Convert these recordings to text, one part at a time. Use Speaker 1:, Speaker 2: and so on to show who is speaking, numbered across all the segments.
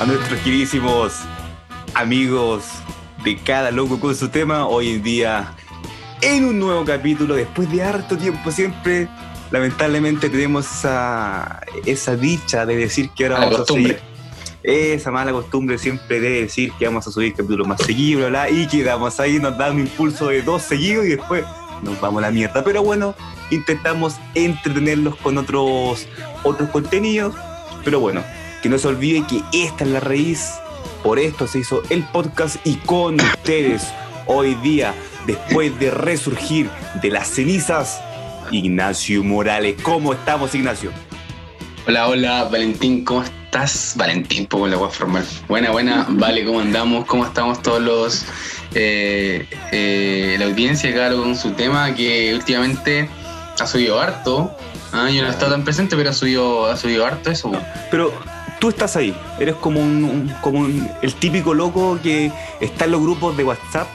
Speaker 1: a nuestros queridísimos amigos de cada loco con su tema. Hoy en día, en un nuevo capítulo, después de harto tiempo, siempre, lamentablemente, tenemos esa, esa dicha de decir que ahora vamos a subir. Esa mala costumbre siempre de decir que vamos a subir capítulos más seguidos, bla, bla, y quedamos ahí, nos da un impulso de dos seguidos y después nos vamos a la mierda. Pero bueno, intentamos entretenerlos con otros, otros contenidos. Pero bueno, que no se olvide que esta es la raíz. Por esto se hizo el podcast y con ustedes hoy día, después de resurgir de las cenizas, Ignacio Morales. ¿Cómo estamos, Ignacio?
Speaker 2: Hola, hola, Valentín, ¿cómo estás? Valentín, poco la voy a formar. Buena, buena, vale, ¿cómo andamos? ¿Cómo estamos todos los... Eh, eh, la audiencia, claro, con su tema que últimamente ha subido harto. Ah, yo no he estado tan presente, pero ha subido, ha subido harto eso.
Speaker 1: Pero tú estás ahí, eres como un, como el típico loco que está en los grupos de WhatsApp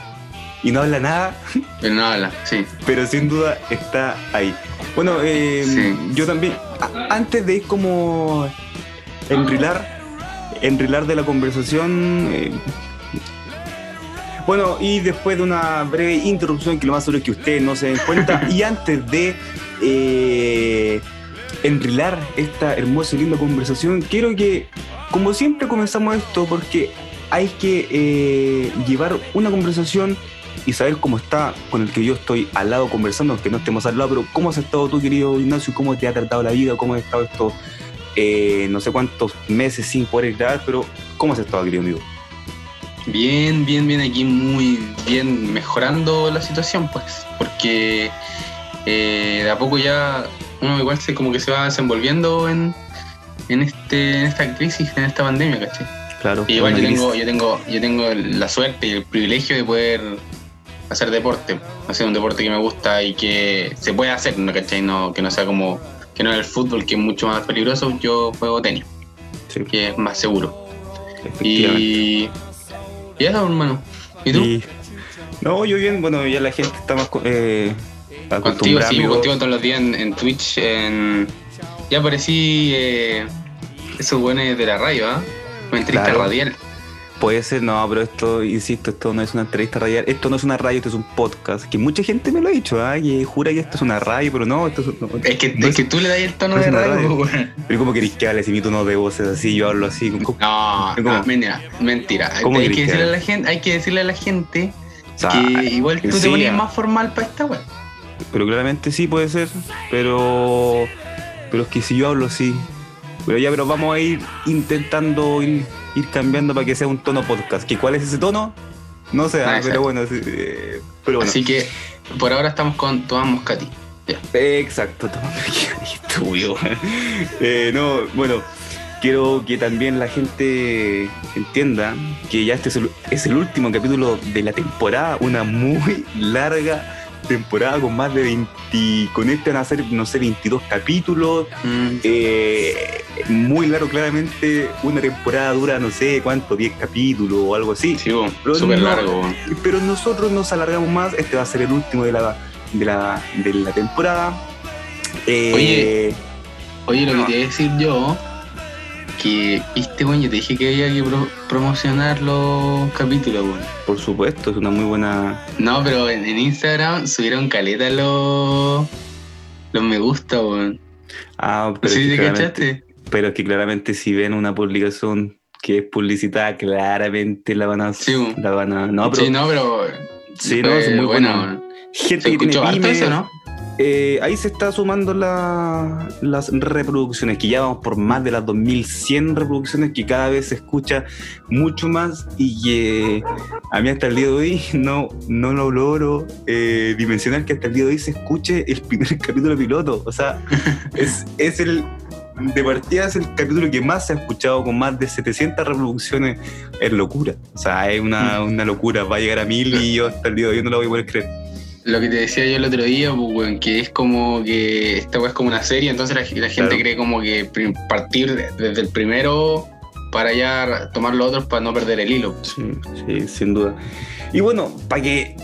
Speaker 1: y no habla nada.
Speaker 2: Pero no habla, sí.
Speaker 1: Pero sin duda está ahí. Bueno, eh, yo también, antes de ir como enrilar, enrilar de la conversación, eh, bueno, y después de una breve introducción que lo más seguro es que ustedes no se den cuenta, y antes de eh, enrilar esta hermosa y linda conversación, quiero que, como siempre comenzamos esto, porque hay que eh, llevar una conversación y saber cómo está con el que yo estoy al lado conversando, aunque no estemos al lado, pero cómo has estado tú, querido Ignacio, cómo te ha tratado la vida, cómo has estado estos eh, no sé cuántos meses sin poder grabar, pero cómo has estado, querido amigo.
Speaker 2: Bien, bien, bien, aquí muy bien mejorando la situación, pues, porque eh, de a poco ya uno igual se como que se va desenvolviendo en, en este en esta crisis, en esta pandemia, ¿cachai?
Speaker 1: Claro.
Speaker 2: Y igual yo tengo, yo tengo, yo tengo la suerte y el privilegio de poder hacer deporte, hacer un deporte que me gusta y que se puede hacer, ¿no? ¿cachai? No, que no sea como, que no es el fútbol, que es mucho más peligroso, yo juego tenis, que es más seguro. Y, y eso, hermano. ¿Y tú?
Speaker 1: no, yo bien, bueno, ya la gente está más eh,
Speaker 2: Contigo, sí, contigo todos los días en, Twitch. En... Ya aparecí eh, esos buenos de la radio, ¿ah? Una entrevista radial.
Speaker 1: Puede ser, no, pero esto, insisto, esto no es una entrevista radial, esto no es una radio, esto es un podcast. Que mucha gente me lo ha dicho, ¿ah? Que jura que esto es una radio, pero no, esto es, no,
Speaker 2: es que, es, que tú le das el tono de radio,
Speaker 1: radio. Pero como querés que hable si mi tono de voces así, yo hablo así.
Speaker 2: ¿cómo? No, no, mentira, mentira. hay que, decirle a la gente, hay que decirle a la gente que igual tú te ponías más formal para esta web.
Speaker 1: Pero claramente sí puede ser, pero pero es que si yo hablo así. Pero ya, pero vamos a ir intentando ir, cambiando para que sea un tono podcast. ¿Que ¿Cuál es ese tono? No sé, ah, pero, bueno, eh, pero bueno.
Speaker 2: Así que por ahora estamos con Tomás Moscati.
Speaker 1: Exacto, Tomás Moscati. eh, no, bueno, quiero que también la gente entienda que ya este es el, es el último capítulo de la temporada, una muy larga temporada con más de 20, con este van a ser, no sé, 22 capítulos. Mm. Eh, muy largo, claramente. Una temporada dura, no sé cuánto, 10 capítulos o algo así.
Speaker 2: Sí, súper largo.
Speaker 1: Pero nosotros nos alargamos más. Este va a ser el último de la, de la, de la temporada.
Speaker 2: Eh, oye, oye, lo que te iba a decir yo que, viste, bueno, yo te dije que había que promocionar los capítulos, bueno.
Speaker 1: Por supuesto, es una muy buena.
Speaker 2: No, pero en, Instagram subieron caleta los, los me gusta, weón.
Speaker 1: Ah, pero.
Speaker 2: ¿Sí te cachaste?
Speaker 1: Pero es que claramente si ven una publicación que es publicitada, claramente la van a.
Speaker 2: Sí,
Speaker 1: la van a.
Speaker 2: No, pero. Sí, no, pero.
Speaker 1: Sí, no, es muy bueno. Gente que tiene eso, ¿no? Eh, ahí se está sumando las reproducciones, que ya vamos por más de las 2100 reproducciones, que cada vez se escucha mucho más y que a mí hasta el día de hoy no, no lo logro eh, dimensionar que hasta el día de hoy se escuche el primer capítulo piloto. O sea, es, es el, de partida es el capítulo que más se ha escuchado con más de 700 reproducciones. Es locura. O sea, es una, una locura. Va a llegar a mil y yo hasta el día de hoy no lo voy a poder creer
Speaker 2: lo que te decía yo el otro día, pues, que es como que esta weá es como una serie, entonces la, gente cree como que partir desde el primero para ya tomar los otros para no perder el hilo.
Speaker 1: Sí, sí, sin duda. Y bueno, para que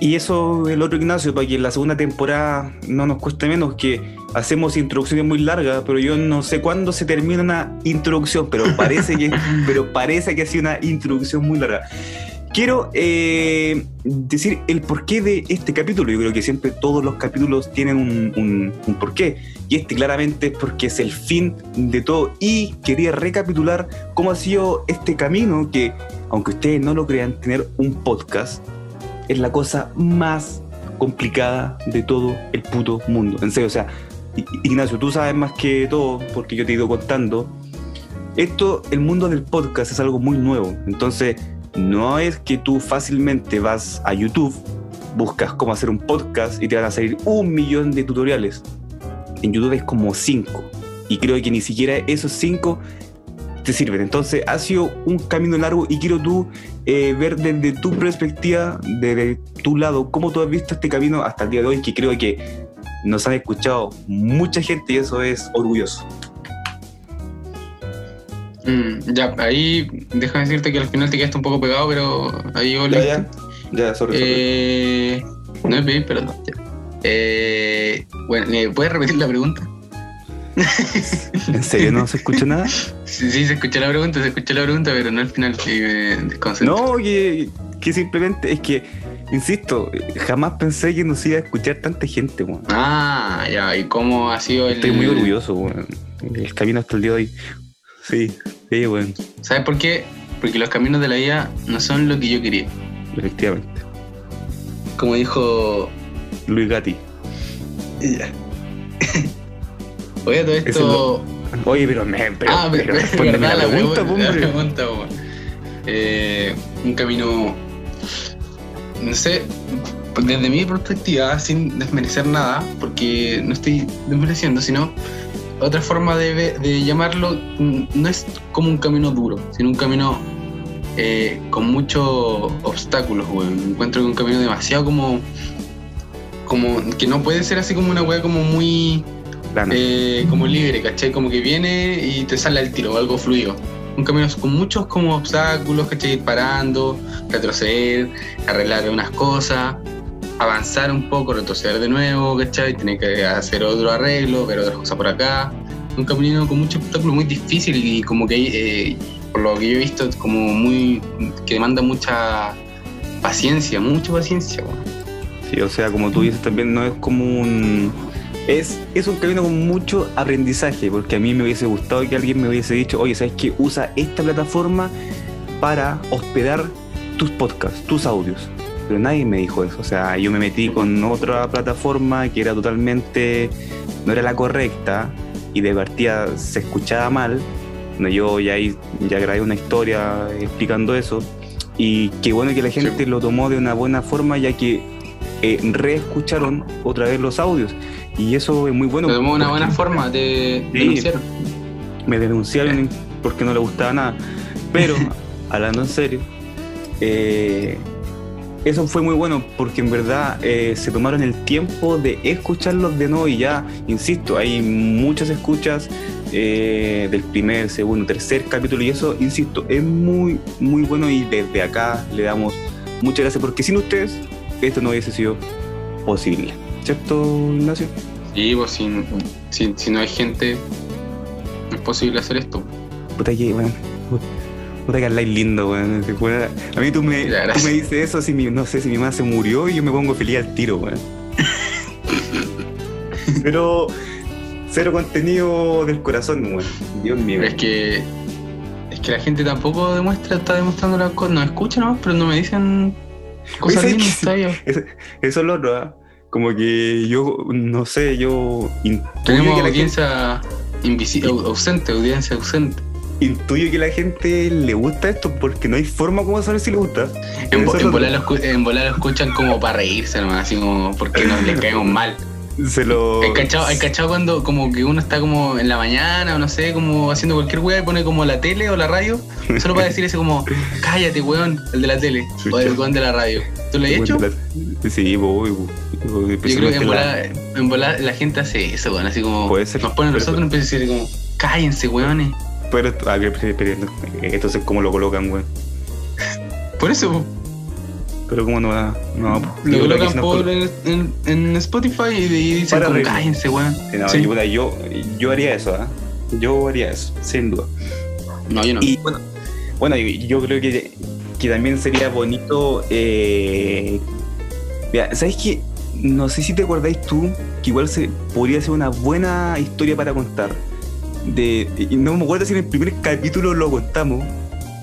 Speaker 1: y eso el otro Ignacio, para que en la segunda temporada no nos cueste menos, que hacemos introducciones muy largas, pero yo no sé cuándo se termina una introducción, pero parece que, pero parece que ha sido una introducción muy larga. Quiero eh, decir el porqué de este capítulo. Yo creo que siempre todos los capítulos tienen un, un, porqué. Y este claramente es porque es el fin de todo. Y quería recapitular cómo ha sido este camino que, aunque ustedes no lo crean, tener un podcast es la cosa más complicada de todo el puto mundo. En serio, o sea, Ignacio, tú sabes más que todo porque yo te he ido contando. Esto, el mundo del podcast es algo muy nuevo. Entonces, no es que tú fácilmente vas a YouTube, buscas cómo hacer un podcast y te van a salir un millón de tutoriales. En YouTube es como cinco. Y creo que ni siquiera esos cinco te sirven. Entonces ha sido un camino largo y quiero tú eh, ver desde tu perspectiva, desde tu lado, cómo tú has visto este camino hasta el día de hoy, que creo que nos han escuchado mucha gente y eso es orgulloso.
Speaker 2: Mm, ya, ahí déjame decirte que al final te quedaste un poco pegado, pero ahí yo
Speaker 1: Ya, ya, ya, sobre,
Speaker 2: eh, No es bien, pero no, ya. Eh, bueno, ¿me puedes repetir la pregunta?
Speaker 1: ¿En serio no se escucha nada?
Speaker 2: Sí, sí, se escucha la pregunta, se escucha la pregunta, pero no al final que me
Speaker 1: No, que, que simplemente es que, insisto, jamás pensé que nos iba a escuchar tanta gente,
Speaker 2: Ah, ya, ¿y cómo ha sido el...?
Speaker 1: Estoy muy orgulloso, El camino hasta el día de hoy. Sí, sí, bueno.
Speaker 2: ¿Sabes por qué? Porque los caminos de la vida no son lo que yo quería.
Speaker 1: Efectivamente.
Speaker 2: Como dijo...
Speaker 1: Luis Gatti.
Speaker 2: Ya. Oye, todo esto.
Speaker 1: Oye, pero me.
Speaker 2: ah, pero, pero verdad, la, pregunta, la pregunta, eh, Un camino. No sé, desde mi perspectiva, sin desmerecer nada, porque no estoy desmereciendo, sino otra forma de, de llamarlo no es como un camino duro, sino un camino eh, con muchos obstáculos, weón. Encuentro que un camino demasiado como. como que no puede ser así como una weá como muy eh, como libre, ¿cachai? Como que viene y te sale al tiro, algo fluido. Un camino con muchos como obstáculos, ¿cachai? Parando, retroceder, arreglar unas cosas, avanzar un poco, retroceder de nuevo, ¿cachai? Tener que hacer otro arreglo, ver otras cosas por acá. Un camino con muchos obstáculos muy difícil y como que, eh, por lo que yo he visto, como muy. que demanda mucha paciencia, mucha paciencia.
Speaker 1: Sí, o sea, como tú dices también, no es como un es, es un camino con mucho aprendizaje, porque a mí me hubiese gustado que alguien me hubiese dicho, oye, ¿sabes qué? Usa esta plataforma para hospedar tus podcasts, tus audios. Pero nadie me dijo eso. O sea, yo me metí con otra plataforma que era totalmente, no era la correcta y de partida se escuchaba mal. Yo ya, ya grabé una historia explicando eso. Y qué bueno que la gente lo tomó de una buena forma, ya que eh, reescucharon otra vez los audios. Y eso es muy bueno.
Speaker 2: Lo tomó una buena forma, de denunciar.
Speaker 1: Me denunciaron porque no le gustaba nada. Pero, hablando en serio, eh, eso fue muy bueno porque en verdad eh, se tomaron el tiempo de escucharlos de nuevo y ya, insisto, hay muchas escuchas eh, del primer, segundo, tercer capítulo y eso, insisto, es muy, muy bueno y desde acá le damos muchas gracias porque sin ustedes esto no hubiese sido posible. ¿Cierto, Ignacio?
Speaker 2: Sí, pues si, si, no hay gente, no es posible hacer esto.
Speaker 1: Puta que, weón. Puta que habláis lindo, weón. A mí tú me, tú me dices eso, si mi, no sé, si mi mamá se murió y yo me pongo feliz al tiro, weón. Pero cero contenido del corazón, weón. Dios mío.
Speaker 2: Es que es que la gente tampoco demuestra, está demostrando las cosas. No escuchan, ¿no? pero no me dicen cosas lindas.
Speaker 1: Eso, eso es lo otro, ¿eh? como que yo, no sé, yo
Speaker 2: Tenemos que la audiencia invisible, ausente, audiencia ausente.
Speaker 1: Intuyo que la gente le gusta esto porque no hay forma como saber si le gusta.
Speaker 2: En, volar, lo, lo escuchan como para reírse nomás, así como porque nos le caemos mal.
Speaker 1: Se lo.
Speaker 2: ¿Hay cachado, cuando como que uno está como en la mañana o no sé, como haciendo cualquier weá y pone como la tele o la radio? Solo para decir ese como, cállate, weón, el de la tele. O el weón de la radio. ¿Tú lo has hecho?
Speaker 1: Sí, voy,
Speaker 2: Yo creo que en volar, la gente hace eso, weón. Así como
Speaker 1: Puede ser,
Speaker 2: nos ponen nosotros y empieza a decir como, cállense, weones.
Speaker 1: Pero, entonces, ¿cómo lo colocan, weón?
Speaker 2: Por eso,
Speaker 1: pero como no va, no,
Speaker 2: lo
Speaker 1: que
Speaker 2: colocan por en, en, Spotify y dicen como cállense, weón.
Speaker 1: No,
Speaker 2: Sí.
Speaker 1: yo, yo, haría eso, ¿ah? Yo haría eso, sin duda.
Speaker 2: No, yo no.
Speaker 1: Y bueno, bueno yo creo que, que también sería bonito. Eh, mira, ¿sabes qué? No sé si te acordáis tú que igual se, podría ser una buena historia para contar. De, no me acuerdo si en el primer capítulo lo contamos.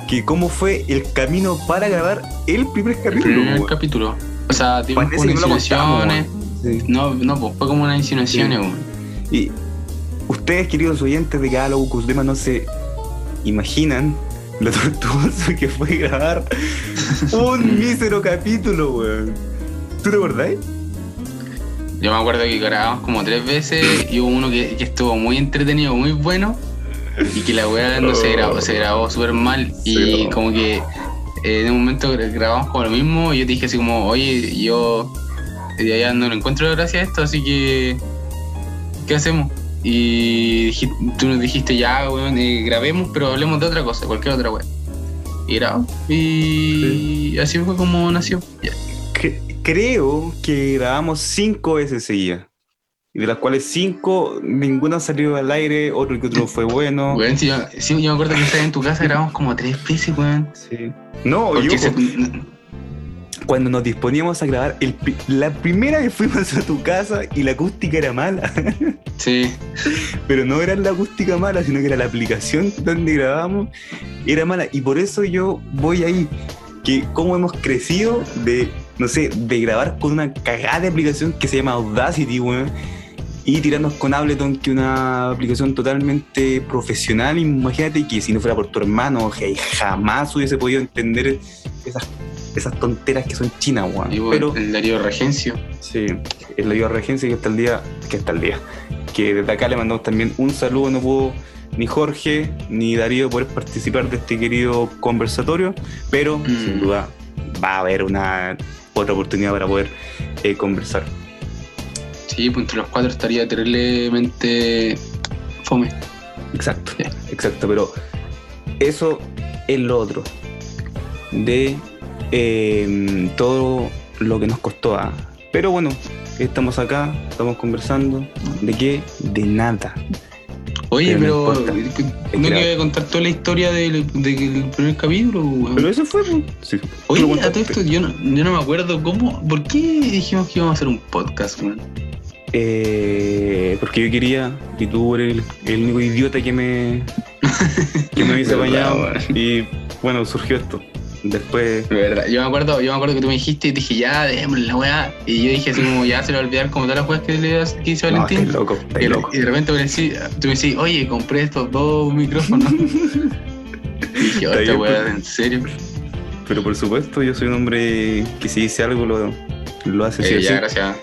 Speaker 1: Que cómo fue el camino para grabar el primer
Speaker 2: el
Speaker 1: capítulo.
Speaker 2: primer
Speaker 1: weón.
Speaker 2: capítulo. O sea, tipo
Speaker 1: Parece no contamos,
Speaker 2: insinuaciones.
Speaker 1: Sí.
Speaker 2: No, no, pues fue como unas insinuaciones,
Speaker 1: Sí. Y ustedes, queridos oyentes de cada loco tema, no se imaginan lo tortuoso que fue grabar un mísero capítulo, weón. ¿Tú te acordás?
Speaker 2: Yo me acuerdo que grabamos como tres veces y hubo uno que, que estuvo muy entretenido, muy bueno. Y que la weá no se grabó, se grabó súper mal. Y como que eh, en un momento grabamos como lo mismo. Y yo te dije así como, oye, yo eh, ya no lo encuentro gracia a esto, así que. ¿Qué hacemos? Y tú nos dijiste ya, weón, eh, grabemos, pero hablemos de otra cosa, cualquier otra weá. Y grabamos. Y así fue como nació.
Speaker 1: Cre- creo que grabamos cinco veces seguidas. Y de las cuales cinco, ninguna salió al aire, otro que otro fue bueno.
Speaker 2: Weón, si yo, sí, yo me acuerdo que estaba en tu casa, grabamos como tres veces, weón.
Speaker 1: Sí. No,
Speaker 2: Porque
Speaker 1: yo,
Speaker 2: se-
Speaker 1: cuando nos disponíamos a grabar, el la primera vez fuimos a tu casa y la acústica era mala.
Speaker 2: sí,
Speaker 1: Pero no era la acústica mala, sino que era la aplicación donde grabábamos, era mala. Y por eso yo voy ahí, que cómo hemos crecido de, no sé, de grabar con una cagada de aplicación que se llama Audacity, weón. Y tirarnos con Ableton, que es una aplicación totalmente profesional. Imagínate que si no fuera por tu hermano, que jamás hubiese podido entender esas, esas tonteras que son chinas, weón.
Speaker 2: y
Speaker 1: Pero
Speaker 2: el Darío Regencio.
Speaker 1: Sí, es la Viva Regencia que hasta el día, que hasta el día. Que desde acá le mandamos también un saludo, no pudo ni Jorge ni Darío poder participar de este querido conversatorio, pero
Speaker 2: Mm.
Speaker 1: sin duda va a haber una otra oportunidad para poder eh, conversar.
Speaker 2: Sí, pues entre los cuatro estaría terriblemente fome.
Speaker 1: Exacto, exacto, pero eso es lo otro de eh, todo lo que nos costó. ah. Pero bueno, estamos acá, estamos conversando. ¿De qué? De nada.
Speaker 2: Oye,
Speaker 1: Pero no importa.
Speaker 2: ¿no
Speaker 1: que la-
Speaker 2: quería contar toda la historia del, del primer capítulo? weón?
Speaker 1: Pero eso fue. pues. Sí.
Speaker 2: Oye, a todo esto yo no, yo no me acuerdo cómo, ¿por qué dijimos que íbamos a hacer un podcast, weón?
Speaker 1: Eh, porque yo quería, y tú eres el, el único idiota que me, que me hubiese bañado. Y bueno, surgió esto. Después.
Speaker 2: De verdad, yo me acuerdo, yo me acuerdo que tú me dijiste y dije, ya, démosle la weá. Y yo dije así como, ya se le va a olvidar como todas las weas que, le, que hizo
Speaker 1: No,
Speaker 2: Valentín.
Speaker 1: estás loco,
Speaker 2: y,
Speaker 1: loco.
Speaker 2: y de repente me tú me decís, oye, compré estos dos micrófonos. y dije,
Speaker 1: Está
Speaker 2: esta weá. ¿en serio?
Speaker 1: Pero por supuesto, yo soy un hombre que si dice algo lo, lo hace sí
Speaker 2: Eh,
Speaker 1: o
Speaker 2: ya,
Speaker 1: sí.
Speaker 2: gracias.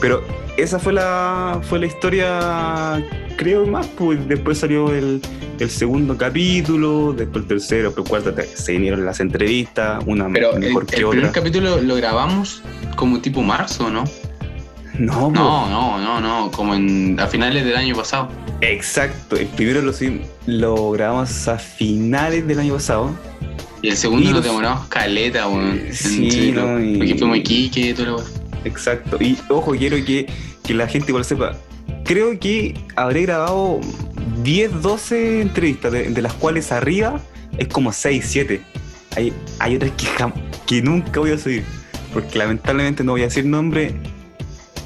Speaker 1: Pero esa fue la, fue la historia, creo más, pues después salió el, el segundo capítulo, después el tercero, después el cuarto, se vinieron las entrevistas, una
Speaker 2: Pero el,
Speaker 1: mejor
Speaker 2: el
Speaker 1: que
Speaker 2: primer
Speaker 1: otra.
Speaker 2: capítulo lo grabamos como tipo marzo, ¿no?
Speaker 1: No, pues,
Speaker 2: No, no, no, no, como en, a finales del año pasado.
Speaker 1: exacto. El primero lo, lo grabamos a finales del año pasado.
Speaker 2: Y el segundo
Speaker 1: Y los-
Speaker 2: demoramos caleta, weón.
Speaker 1: Sí, no, y-
Speaker 2: Porque fuimos Iquique y todo lo.
Speaker 1: Exacto. Y ojo, quiero que, que la gente igual sepa. Creo que habré grabado 10, 12 entrevistas, de, de las cuales arriba es como 6, 7. Hay, hay otras que, que nunca voy a subir. Porque lamentablemente no voy a decir nombre.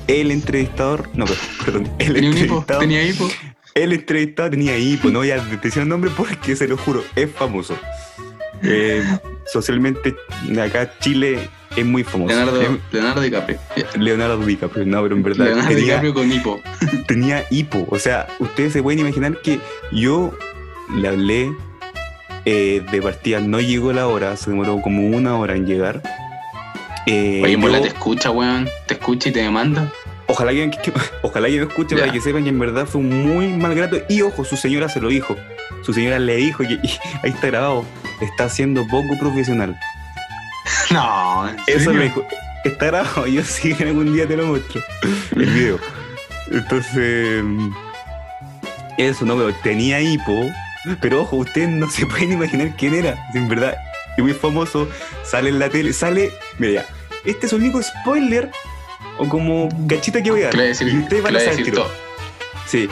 Speaker 1: El entrevistador, no, perdón, el
Speaker 2: Tenía un hipo,
Speaker 1: entrevistado,
Speaker 2: tenía hipo.
Speaker 1: el entrevistado tenía hipo, no voy a decir el nombre porque se lo juro, es famoso. Eh, socialmente, acá Chile es muy famoso.
Speaker 2: Leonardo,
Speaker 1: Es-
Speaker 2: Leonardo DiCaprio.
Speaker 1: Leonardo DiCaprio, no, pero en verdad
Speaker 2: Leonardo
Speaker 1: tenía,
Speaker 2: DiCaprio con hipo.
Speaker 1: tenía hipo. O sea, ustedes se pueden imaginar que yo le hablé eh, de partida, no llegó la hora, se demoró como una hora en llegar. Eh,
Speaker 2: Oye,
Speaker 1: yo-
Speaker 2: bola te escucha, weón. Te escucha y te demanda.
Speaker 1: ojalá que, que- ojalá que me escuche
Speaker 2: Ya.
Speaker 1: para que sepan que en verdad fue un muy mal grato. Y ojo, su señora se lo dijo. Su señora le dijo que ahí está grabado. Está siendo poco profesional.
Speaker 2: No, ¿en
Speaker 1: Eso
Speaker 2: serio?
Speaker 1: me dijo. Está grabado, yo sí que algún día te lo muestro. El video. Entonces. mm, Eso, no, pero tenía hipo. Pero ojo, ustedes no se pueden imaginar quién era. En verdad, es muy famoso. Sale en la tele. Sale. Mira, ya, este es el único spoiler o como cachita que voy a dar.
Speaker 2: ¿Qué le voy a decir?
Speaker 1: Y ustedes van
Speaker 2: ¿Qué
Speaker 1: a saber
Speaker 2: todo?
Speaker 1: Sí.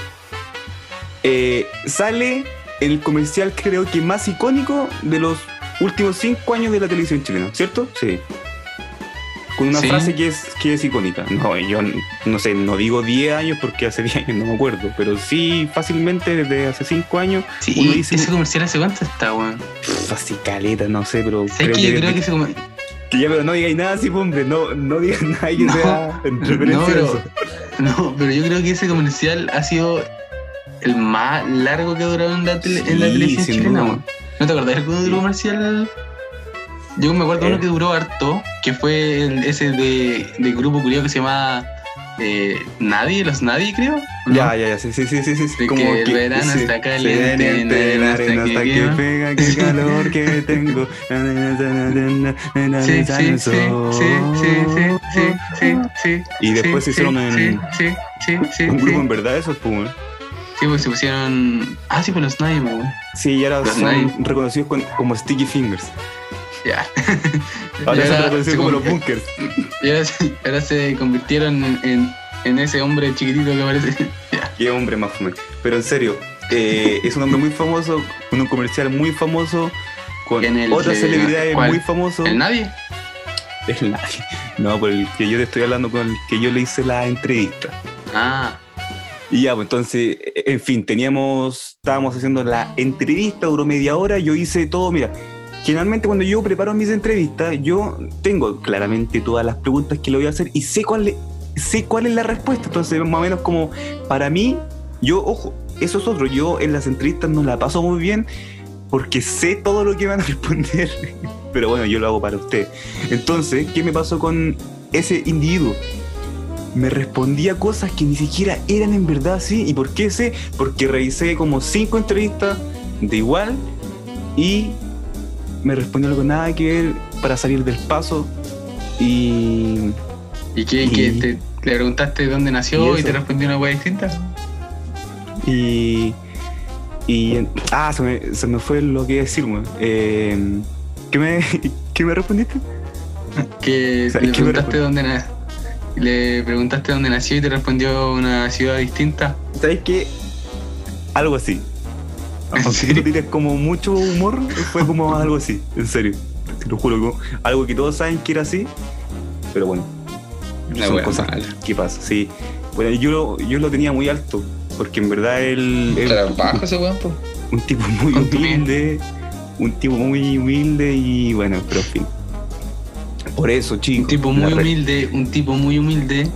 Speaker 1: Eh, sale el comercial creo que más icónico de los últimos cinco años de la televisión chilena, ¿cierto? Sí. Con una
Speaker 2: Sí.
Speaker 1: frase que es, que es icónica. No, yo no sé, no digo 10 años porque hace 10 años no me acuerdo, pero sí fácilmente desde hace 5 años,
Speaker 2: Sí,
Speaker 1: Uno dice-
Speaker 2: ese comercial hace cuánto está, weón.
Speaker 1: así caleta, no sé, pero
Speaker 2: ¿Sabes que yo creo que ese comercial.
Speaker 1: que ya, pero no digáis nada así, pues, hombre, no, no digas nada que
Speaker 2: No,
Speaker 1: sea en referencia
Speaker 2: No,
Speaker 1: a
Speaker 2: pero,
Speaker 1: eso.
Speaker 2: no, pero yo creo que ese comercial ha sido el más largo que ha durado en la, tele- en la
Speaker 1: Sí,
Speaker 2: televisión chilena, weón. ¿No te acordás de
Speaker 1: alguno
Speaker 2: de los comerciales? Yo me acuerdo
Speaker 1: eh.
Speaker 2: uno que duró harto, que fue ese de, del grupo curioso que se llama Nadie, los Nadie, creo.
Speaker 1: Ya, ya, ya, sí, sí, sí, sí. sí.
Speaker 2: Como que el verano sí, está caliente,
Speaker 1: sí,
Speaker 2: nadie
Speaker 1: hasta que,
Speaker 2: que
Speaker 1: pega, qué calor que tengo.
Speaker 2: sí, sí, sí, sí, sí, sí, sí,
Speaker 1: Y después hicieron un, grupo en verdad esos, pues.
Speaker 2: Sí, pues se pusieron. Ah, sí, pues los weón.
Speaker 1: Sí, y ahora
Speaker 2: Los
Speaker 1: son reconocidos con- como Sticky Fingers.
Speaker 2: Ya.
Speaker 1: Ahora
Speaker 2: ahora
Speaker 1: reconocidos
Speaker 2: se
Speaker 1: como los bunkers.
Speaker 2: y ahora se- ahora se convirtieron en, en, en ese hombre chiquitito que parece. Ya.
Speaker 1: Qué hombre más fome. Pero en serio, eh, es un hombre muy famoso, con un comercial muy famoso, con
Speaker 2: el
Speaker 1: otras
Speaker 2: de-
Speaker 1: celebridades
Speaker 2: ¿cuál?
Speaker 1: muy famosos.
Speaker 2: ¿El Nadie?
Speaker 1: El nadie. No, por el que yo te estoy hablando con el que yo le hice la entrevista.
Speaker 2: Ah,
Speaker 1: Y ya, pues entonces, en fin, teníamos, estábamos haciendo la entrevista, duró media hora, yo hice todo, mira, generalmente cuando yo preparo mis entrevistas, yo tengo claramente todas las preguntas que le voy a hacer y sé cuál, sé cuál es la respuesta, entonces más o menos como, para mí, yo, ojo, eso es otro, yo en las entrevistas no la paso muy bien porque sé todo lo que van a responder, pero bueno, yo lo hago para usted. Entonces, ¿qué me pasó con ese individuo? Me respondía cosas que ni siquiera eran en verdad así. ¿Y por qué sé? Porque revisé como cinco entrevistas de igual y me respondió algo nada que ver para salir del paso. Y,
Speaker 2: ¿y qué?
Speaker 1: Y-
Speaker 2: te, le preguntaste dónde
Speaker 1: ¿Y
Speaker 2: nació y, te respondió una wea distinta?
Speaker 1: y, y ah, se me, se me fue lo que iba a decir, weón. Eh, ¿qué, me, ¿Qué me respondiste?
Speaker 2: Que
Speaker 1: O sea,
Speaker 2: le
Speaker 1: ¿qué me
Speaker 2: preguntaste dónde na- le preguntaste dónde nació y te respondió una ciudad distinta.
Speaker 1: ¿Sabes qué? Algo así. Aunque tú tienes como mucho humor, fue como algo así, en serio. Te lo juro, como algo que todos saben que era así, pero bueno,
Speaker 2: Una
Speaker 1: son cosas que pasan, sí. Bueno, yo, lo- yo lo tenía muy alto, porque en verdad él
Speaker 2: Claro, bajo ese weón,
Speaker 1: un tipo muy humilde, un tipo muy humilde y bueno, pero en fin. Por eso, chicos,
Speaker 2: Un tipo muy humilde, un tipo muy humilde.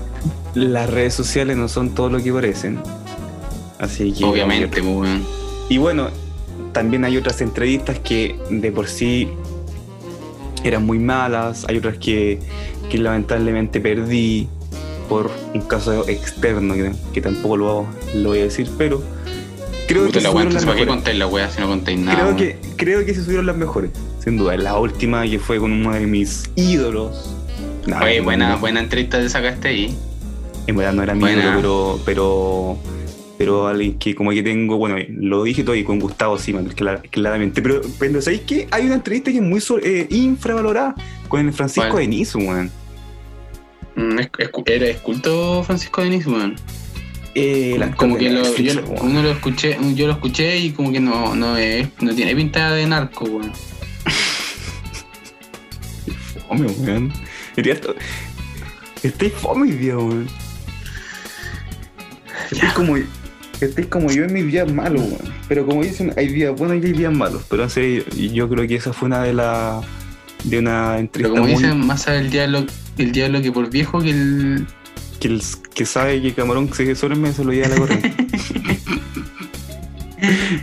Speaker 1: las redes sociales no son todo lo que parecen. Así que
Speaker 2: Obviamente, po, weón.
Speaker 1: Y bueno, también hay otras entrevistas que de por sí eran muy malas, hay otras que, que lamentablemente perdí por un caso externo que, que tampoco lo, lo voy a decir, pero creo que
Speaker 2: la weá,
Speaker 1: subieron las
Speaker 2: entonces ¿para qué
Speaker 1: mejores.
Speaker 2: contáis la weá si no contáis nada?
Speaker 1: Creo que, creo que se subieron las mejores, sin duda. La última que fue con uno de mis ídolos. No,
Speaker 2: Oye, buena,
Speaker 1: no,
Speaker 2: buena entrevista te sacaste ahí.
Speaker 1: En verdad no era mi ídolo, pero, pero, pero alguien que como que tengo, bueno, lo dije todo y con Gustavo Siman, cla- claramente. Pero, pero ¿sabéis qué? Hay una entrevista que es muy eh, infravalorada con el Francisco
Speaker 2: ¿Cuál?
Speaker 1: Denis, weón.
Speaker 2: Mm, Era esculto Francisco Denis, weón.
Speaker 1: Eh,
Speaker 2: Como que lo, yo, uno lo escuché, yo lo escuché y como que no, no, es, no tiene pinta de narco, weón.
Speaker 1: Fome, weón. Estoy fome hoy día, weón. Estoy como, estoy como yo en mis días malos, weón. Pero como dicen, hay días buenos y hay días malos. Pero en serio, yo creo que esa fue una de las. de una
Speaker 2: Pero
Speaker 1: entrevista
Speaker 2: como
Speaker 1: muy-
Speaker 2: dicen, más sabe el diablo, el diablo que por viejo que el.
Speaker 1: que, el- que sabe que Camarón se sobre me se lo lleva a la corriente.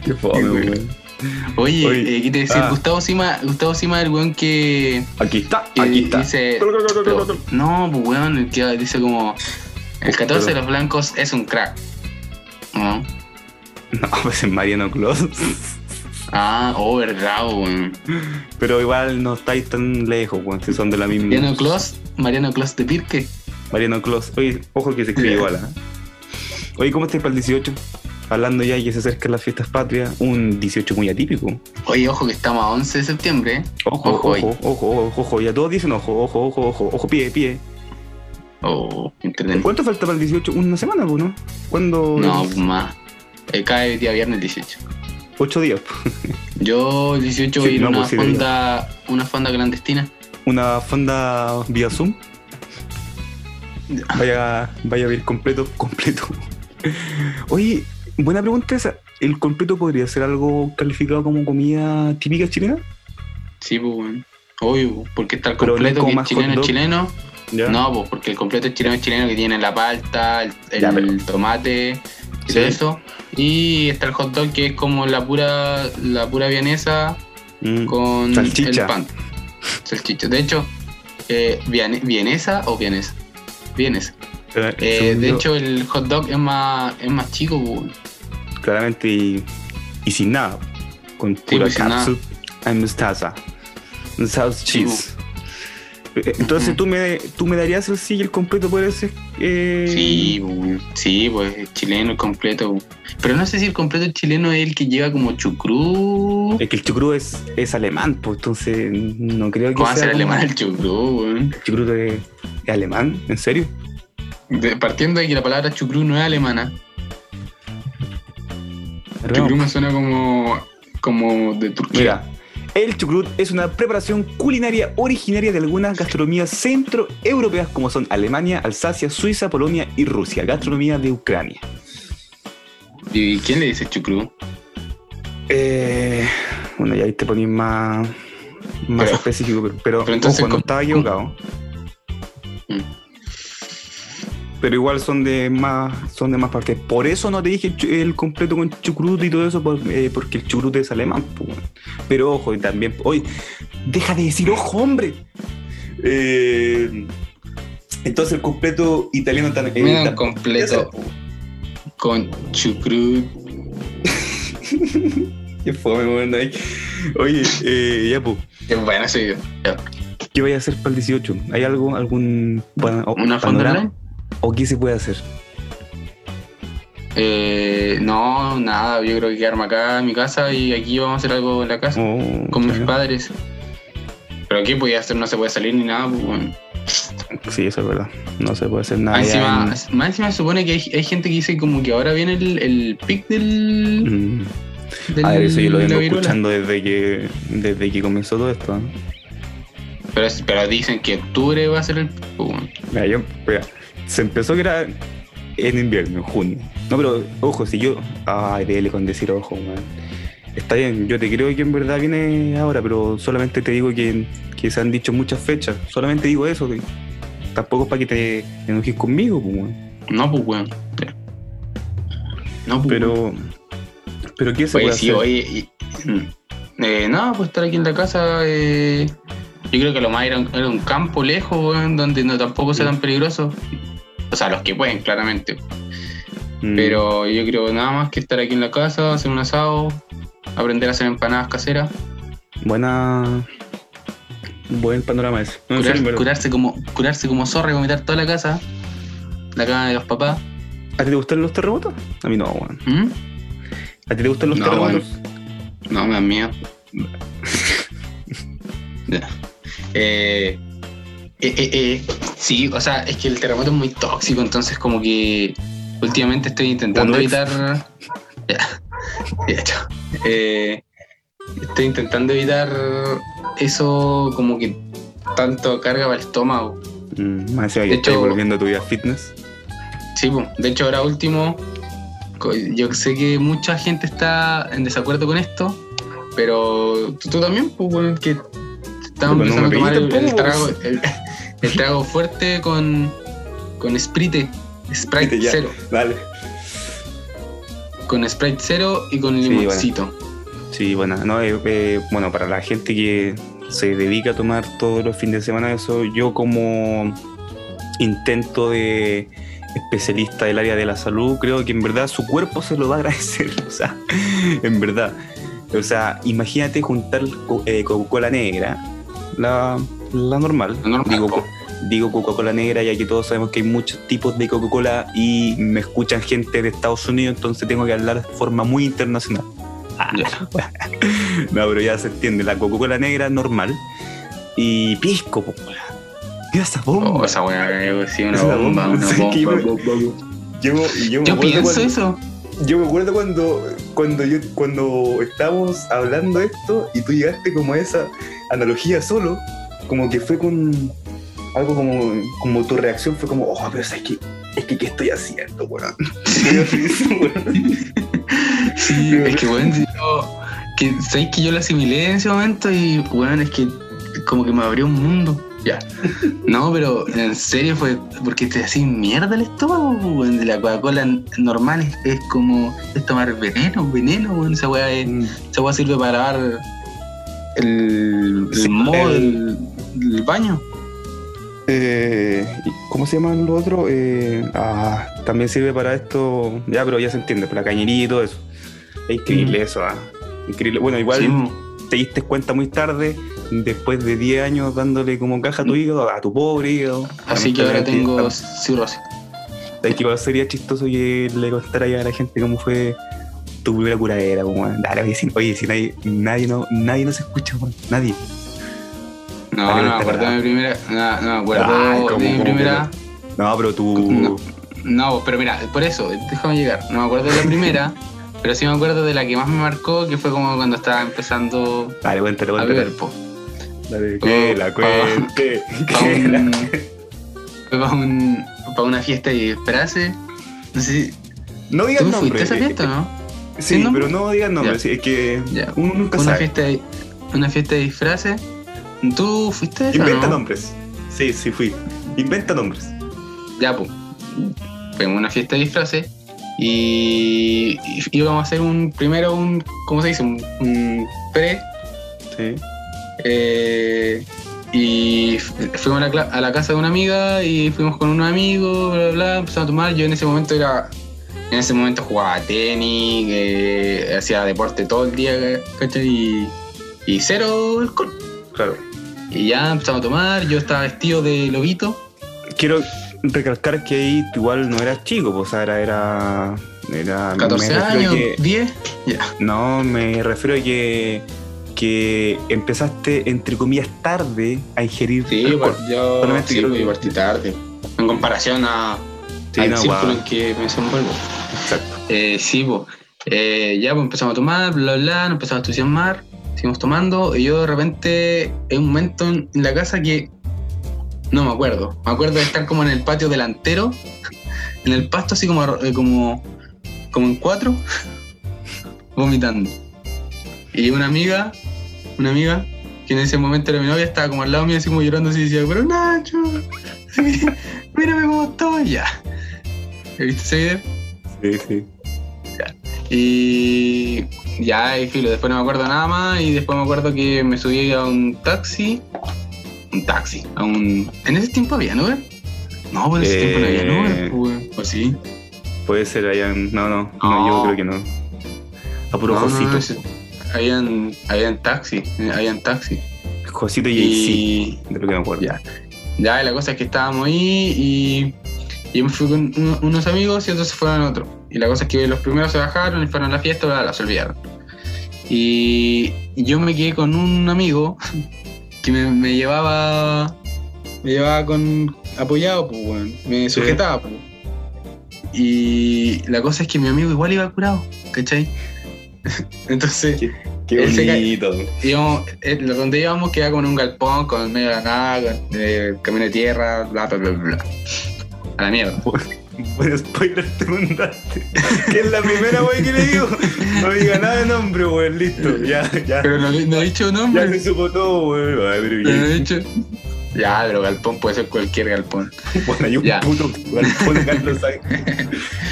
Speaker 1: Qué fome,
Speaker 2: weón. Oye,
Speaker 1: Oye,
Speaker 2: eh, ¿qué te decía?
Speaker 1: ah.
Speaker 2: Gustavo Sima, Gustavo Sima, el weón que.
Speaker 1: Aquí está,
Speaker 2: que
Speaker 1: aquí está.
Speaker 2: Dice, pero- no, pues weón, el que dice como. El 14 de los blancos es un crack. ¿No?
Speaker 1: No, pues es Mariano Claus.
Speaker 2: Ah, oh, verdad, weón.
Speaker 1: Pero igual no estáis tan lejos, weón, si son de la misma.
Speaker 2: Mariano Claus, Mariano Claus de Pirque.
Speaker 1: Mariano Claus. Oye, ojo que se escribe igual, ¿ah? Oye, ¿cómo estáis para el 18? Hablando ya que se acercan las fiestas patrias, un 18 muy atípico.
Speaker 2: Oye, ojo que estamos a 11 de septiembre. ¿eh?
Speaker 1: Ojo,
Speaker 2: Ojo
Speaker 1: ojo, ojo, ojo, ojo, ya todos dicen ojo, ojo, ojo, ojo, ojo, pie, pie.
Speaker 2: Oh, entretenido.
Speaker 1: ¿Cuánto falta para el 18? Una semana, pues, ¿no? ¿Cuándo?
Speaker 2: No, más. Eh, cae día viernes 18.
Speaker 1: Ocho días.
Speaker 2: Yo el 18 voy a
Speaker 1: Sí,
Speaker 2: ir a
Speaker 1: no,
Speaker 2: una
Speaker 1: pues
Speaker 2: fonda, una fonda clandestina.
Speaker 1: Una fonda vía Zoom. Vaya, vaya a ir completo, completo. Oye, buena pregunta esa. ¿El completo podría ser algo calificado como comida típica chilena?
Speaker 2: Sí, pues, bueno. Obvio, porque está el completo
Speaker 1: como
Speaker 2: que es chileno, chileno.
Speaker 1: ¿Ya?
Speaker 2: No, pues porque el completo es chileno, chileno que tiene la palta, el, el
Speaker 1: Ya, pero-
Speaker 2: tomate, y
Speaker 1: Sí.
Speaker 2: todo eso. Y está el hot dog que es como la pura, la pura vienesa
Speaker 1: Mm.
Speaker 2: con
Speaker 1: Salchicha.
Speaker 2: el pan. Salchicha. De hecho, eh, vienesa o vienesa. Vienesa.
Speaker 1: Eh,
Speaker 2: Eh, de hecho, el hot dog es más, es más chico. pues.
Speaker 1: Claramente y, y sin nada. Con pura
Speaker 2: pues, nada.
Speaker 1: catsup y mostaza. Sauce
Speaker 2: Sí,
Speaker 1: cheese. Eh, Entonces tú me tú me darías el sí el completo puede ser. Eh,
Speaker 2: Sí, pues, sí, pues es chileno el completo. pues. Pero no sé si el completo chileno es el que lleva como chucrú.
Speaker 1: Es que el chucrú es, es alemán, pues entonces no creo que
Speaker 2: ¿Cómo va a ser alemán el chucrú?
Speaker 1: ¿El chucrú es, es alemán? ¿En serio?
Speaker 2: De- partiendo de que la palabra chucrú no es alemana.
Speaker 1: Pero
Speaker 2: Chucrú
Speaker 1: no.
Speaker 2: me suena como, como de Turquía.
Speaker 1: Mira, el chucrut es una preparación culinaria originaria de algunas gastronomías centroeuropeas como son Alemania, Alsacia, Suiza, Polonia y Rusia. Gastronomía de Ucrania.
Speaker 2: ¿Y quién le dice chucrú?
Speaker 1: Eh, bueno, ya ahí te ponís más, más
Speaker 2: Pero-
Speaker 1: específico, pero, pero,
Speaker 2: entonces,
Speaker 1: ojo, no
Speaker 2: ¿cómo-
Speaker 1: estaba equivocado.
Speaker 2: Mm.
Speaker 1: Pero igual son de más son de más partes. Por eso no te dije el completo con chucrut y todo eso, eh, porque el chucrut es alemán. bueno. Pero ojo, y también. Oye, deja de decir ojo, hombre. Eh, entonces el completo italiano también.
Speaker 2: Mira un completo con chucrú.
Speaker 1: Qué fome, weón, ahí. Oye, eh, ya, pues.
Speaker 2: Qué bueno. Ya.
Speaker 1: ¿Qué voy a hacer para el 18? ¿Hay algo, algún pana- o-
Speaker 2: ¿Una fonda?
Speaker 1: ¿O qué se puede hacer?
Speaker 2: Eh, no, nada, yo creo que quedarme acá en mi casa y aquí vamos a hacer algo en la casa
Speaker 1: Oh,
Speaker 2: con mis padres. Pero aquí podía hacer, no se puede salir ni nada, pues bueno.
Speaker 1: Sí, eso es verdad. No se puede hacer nada.
Speaker 2: Más encima, más encima se supone que hay, hay gente que dice como que ahora viene el, el pic del,
Speaker 1: en- Mm.
Speaker 2: del-
Speaker 1: A ver, eso yo lo vengo escuchando desde que, desde que comenzó todo esto. ¿no?
Speaker 2: Pero, dicen que octubre va a ser el pues.
Speaker 1: Mira, yo, mira, se empezó que era en invierno, en junio. No, pero ojo, si yo. Ay, dele con decir ojo, man. Está bien, yo te creo que en verdad viene ahora, pero solamente te digo que, que se han dicho muchas fechas. Solamente digo eso. que tampoco es para que te enojes conmigo, pues, weón.
Speaker 2: No, pues bueno. No, pues
Speaker 1: Pero. Pero ¿qué se
Speaker 2: Oye,
Speaker 1: puede
Speaker 2: sí,
Speaker 1: hacer?
Speaker 2: oye. y- mm, eh, nada, pues estar aquí en la casa. eh, yo creo que lo más era un, era un campo lejos, weón, donde no tampoco sea tan peligroso. O sea, los que pueden, claramente.
Speaker 1: Mm,
Speaker 2: Pero yo creo nada más que estar aquí en la casa, hacer un asado, aprender a hacer empanadas caseras,
Speaker 1: Buena. Buen panorama ese. No,
Speaker 2: curar-
Speaker 1: serio,
Speaker 2: curarse como curarse como zorra y vomitar toda la casa, la cama de los papás.
Speaker 1: ¿A ti te gustan los terremotos? A mí no, weón.
Speaker 2: ¿Mm?
Speaker 1: ¿A ti te gustan los
Speaker 2: No,
Speaker 1: terremotos?
Speaker 2: No, me da miedo. Ya. Eh, eh, eh, eh, sí, o sea, es que el terremoto es muy tóxico, entonces como que últimamente estoy intentando evitar... Ya, ya, chao. Estoy intentando evitar eso como que tanto carga para el estómago.
Speaker 1: Mm, más
Speaker 2: De hecho-
Speaker 1: volviendo a tu vida fitness.
Speaker 2: Sí, de hecho ahora último, yo sé que mucha gente está en desacuerdo con esto, pero tú, tú también, pues, que estamos
Speaker 1: no
Speaker 2: empezando a tomar el, el trago,
Speaker 1: pues.
Speaker 2: el, el trago fuerte con, con Sprite, Sprite
Speaker 1: Ya.
Speaker 2: cero,
Speaker 1: Dale.
Speaker 2: con Sprite cero y con
Speaker 1: Sí,
Speaker 2: limoncito.
Speaker 1: Sí, bueno, no, eh, eh, bueno, para la gente que se dedica a tomar todos los fines de semana, eso yo como intento de especialista del área de la salud, creo que en verdad su cuerpo se lo va a agradecer, o sea, en verdad. O sea, imagínate juntar eh, Coca-Cola negra, la, la normal,
Speaker 2: La normal,
Speaker 1: digo, digo Coca-Cola negra, ya que todos sabemos que hay muchos tipos de Coca-Cola y me escuchan gente de Estados Unidos, entonces tengo que hablar de forma muy internacional. Ah, no, pero ya se entiende, la Coca-Cola negra normal y pisco, po. Mira esa bomba.
Speaker 2: Oh, esa weá, eh, sí, una
Speaker 1: Esa
Speaker 2: bomba,
Speaker 1: bomba,
Speaker 2: una bomba,
Speaker 1: yo-
Speaker 2: bomba.
Speaker 1: Yo,
Speaker 2: pienso
Speaker 1: cuando-
Speaker 2: eso.
Speaker 1: Yo me acuerdo cuando, cuando, yo, cuando estábamos hablando esto y tú llegaste como a esa analogía solo, como que fue con algo como, como tu reacción fue como, oh, pero es que, es que, ¿qué estoy haciendo, weón?
Speaker 2: Sí, es que, weón, si yo, que, ¿sabes que yo lo asimilé en ese momento y, weón, es que como que me abrió un mundo. Ya. No, pero en serio fue porque te hacía mierda el estómago, weón. De la Coca-Cola normal es, es como es tomar veneno, veneno, weón. Esa weá, es- esa weá sirve para lavar el, el
Speaker 1: Sí, el-
Speaker 2: del, baño.
Speaker 1: Eh, ¿Cómo se llaman los otros? Eh, ah, también sirve para esto, ya, pero ya se entiende, para la cañería y todo eso. Es increíble eso, ah. Increíble. Bueno, igual
Speaker 2: Sí,
Speaker 1: te diste cuenta muy tarde, después de 10 años dándole como caja a tu hígado, a tu pobre hígado.
Speaker 2: Así que ahora tengo cirrosis.
Speaker 1: ¿Sabes que igual sería chistoso que le contara ya a la gente cómo fue tu primera curadera? Como, dale, oye, si, oye, si nadie, nadie, no, nadie nos escucha, nadie.
Speaker 2: No, no me acuerdo de mi primera. No, no me acuerdo de
Speaker 1: ¿cómo,
Speaker 2: mi primera.
Speaker 1: No, pero tú...
Speaker 2: No. No, pero mira, por eso, déjame llegar. No me acuerdo de la primera, pero sí me acuerdo de la que más me marcó, que fue como cuando estaba empezando
Speaker 1: Dale, cuéntale,
Speaker 2: a
Speaker 1: cuéntale.
Speaker 2: beber, po.
Speaker 1: Dale, que la
Speaker 2: pa-
Speaker 1: cuente. Que la-
Speaker 2: Fue para un, pa' una fiesta de disfraces. No sé si.
Speaker 1: No digas
Speaker 2: ¿Tú
Speaker 1: nombre.
Speaker 2: fuiste a esa fiesta, no?
Speaker 1: Sí, pero no digas nombre. Sí, es que
Speaker 2: Ya.
Speaker 1: uno nunca
Speaker 2: Una
Speaker 1: sabe.
Speaker 2: fiesta, de, una fiesta de disfraces. ¿Tú fuiste esa,
Speaker 1: Inventa
Speaker 2: no?
Speaker 1: nombres. Sí, sí fui. Inventa nombres.
Speaker 2: Ya, pues. Fuimos a una fiesta de disfraces y íbamos a hacer un primero un ¿cómo se dice? un, un pre
Speaker 1: Sí.
Speaker 2: eh, y fu- fuimos a la, cla- a la casa de una amiga y fuimos con un amigo bla bla bla empezamos a tomar yo en ese momento era en ese momento jugaba tenis eh, hacía deporte todo el día ¿cachai? y, y cero alcohol
Speaker 1: Claro.
Speaker 2: Y ya empezamos a tomar yo estaba vestido de lobito
Speaker 1: Quiero recalcar que ahí igual no eras chico, pues, o sea, era. era, era
Speaker 2: 14
Speaker 1: me refiero
Speaker 2: años
Speaker 1: que-
Speaker 2: 10 ya
Speaker 1: no, me refiero a que. que empezaste, entre comillas, tarde a ingerir.
Speaker 2: Sí,
Speaker 1: alcohol.
Speaker 2: pues, yo
Speaker 1: Solamente
Speaker 2: sí,
Speaker 1: que-
Speaker 2: partí tarde. En comparación a,
Speaker 1: Sí,
Speaker 2: al
Speaker 1: no,
Speaker 2: círculo
Speaker 1: guau.
Speaker 2: en que me desenvuelvo.
Speaker 1: Exacto.
Speaker 2: Eh, sí, pues. eh, ya pues empezamos a tomar, bla, bla, bla, nos empezamos a entusiasmar, seguimos tomando, y yo de repente, en un momento en la casa que no me acuerdo. Me acuerdo de estar como en el patio delantero, en el pasto así como, eh, como, como en cuatro, vomitando. Y una amiga, una amiga, que en ese momento era mi novia, estaba como al lado mío así como llorando así y decía, pero Nacho, mírame cómo estoy ya. ¿Viste ese video?
Speaker 1: Sí, sí.
Speaker 2: Y ya, y filo, después no me acuerdo nada más y después me acuerdo que me subí a un taxi. Un taxi, a un... ¿En ese tiempo había Uber? No, por ese
Speaker 1: Eh,
Speaker 2: tiempo no había Uber, pues, pues sí.
Speaker 1: Puede ser en- No, no, no,
Speaker 2: No.
Speaker 1: yo creo que no. A puro
Speaker 2: No,
Speaker 1: Josito.
Speaker 2: no, ese- habían, habían taxi, eh, habían taxi.
Speaker 1: Josito y
Speaker 2: Y
Speaker 1: de lo que me acuerdo.
Speaker 2: ya, ya, la cosa es que estábamos ahí y y yo me fui con uno- unos amigos y otros se fueron otros. Y la cosa es que los primeros se bajaron y fueron a la fiesta, bla, bla, se olvidaron. Y yo me quedé con un amigo que me, me llevaba me llevaba con apoyado, pues, me sujetaba. pues. Y la cosa es que mi amigo igual iba curado, ¿cachai? Entonces,
Speaker 1: Qué
Speaker 2: ca-
Speaker 1: bonito.
Speaker 2: íbamos, eh, donde íbamos quedaba como en un galpón, con medio de la nada, con eh, camino de tierra, bla, bla, bla, bla. A la mierda.
Speaker 1: Buen spoiler te mandaste. que es la primera wey que le digo. No diga nada de nombre, weón. Listo. Ya, ya.
Speaker 2: Pero no, no he dicho
Speaker 1: Ya
Speaker 2: nombre.
Speaker 1: se supo todo, weón. Ay, pero
Speaker 2: Pero no he
Speaker 1: bien.
Speaker 2: dicho. Ya, pero galpón puede ser cualquier galpón.
Speaker 1: Bueno, hay un
Speaker 2: Ya.
Speaker 1: puto galpón Carlos Sainz.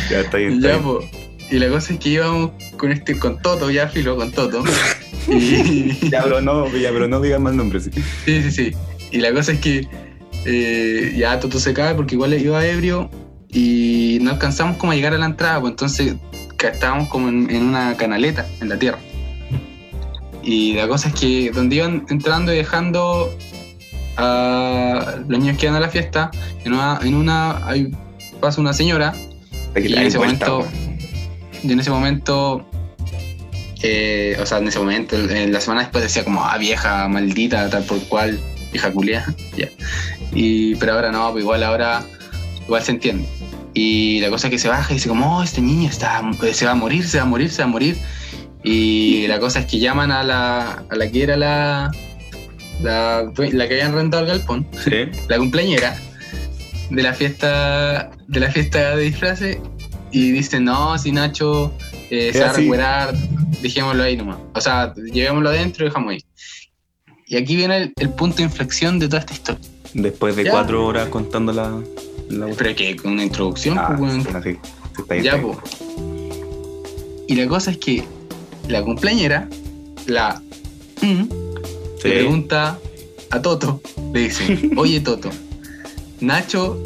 Speaker 1: Ya está bien. Está
Speaker 2: Ya, po. Y la cosa es que íbamos con este, con Toto, ya filo, con Toto. Y.
Speaker 1: Ya, pero no, ya, pero no digas más nombres. sí.
Speaker 2: Sí, sí, sí. Y la cosa es que eh, ya Toto se cae porque igual iba ebrio y no alcanzamos como a llegar a la entrada, pues entonces estábamos como en, en una canaleta en la tierra. Y la cosa es que donde iban entrando y dejando a los niños que van a la fiesta, en una, en una hay, pasa una señora y en ese
Speaker 1: vuelta,
Speaker 2: momento,
Speaker 1: weón.
Speaker 2: y en ese momento, eh, o sea, en ese momento, en la semana después decía como, ah, vieja, maldita, tal por cual, vieja culia, ya. Y, pero ahora no, pues igual ahora, igual se entiende. Y la cosa es que se baja y dice como, oh, este niño está, se va a morir, se va a morir, se va a morir. Y la cosa es que llaman a la, a la que era la, la, la que habían rentado el galpón,
Speaker 1: Sí.
Speaker 2: la cumpleañera de la fiesta de la fiesta de disfraces y dicen no si Nacho eh, se va a recuperar dejémoslo ahí nomás o sea llevémoslo adentro y dejamos ahí y aquí viene el, el punto de inflexión de toda esta historia
Speaker 1: Después de
Speaker 2: Ya.
Speaker 1: cuatro horas contando la. La
Speaker 2: pero que con una introducción
Speaker 1: Ah,
Speaker 2: pues,
Speaker 1: sí. Sí, está
Speaker 2: ya pues y la cosa es que la cumpleañera la mm,
Speaker 1: Sí.
Speaker 2: le pregunta a Toto, le dice, oye Toto, Nacho,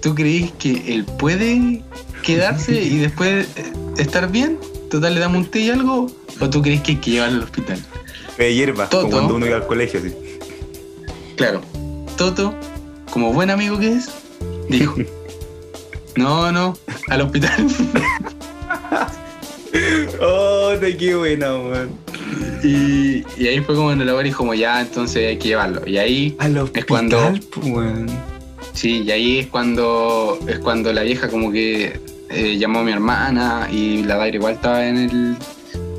Speaker 2: ¿tú crees que él puede quedarse y después eh, estar bien? Total, le damos un té y algo, o tú crees que hay que llevarlo al hospital?
Speaker 1: De hierba, como cuando uno iba al colegio, sí.
Speaker 2: Claro, Toto, como buen amigo que es, dijo, no, no, al hospital.
Speaker 1: Oh, te qué buena, weón.
Speaker 2: y, y ahí fue como en el labor y como ya, entonces hay que llevarlo. Y ahí
Speaker 1: Al hospital,
Speaker 2: Es cuando-
Speaker 1: weón.
Speaker 2: Sí, y ahí es cuando es cuando la vieja como que eh, llamó a mi hermana y la Daira igual estaba en el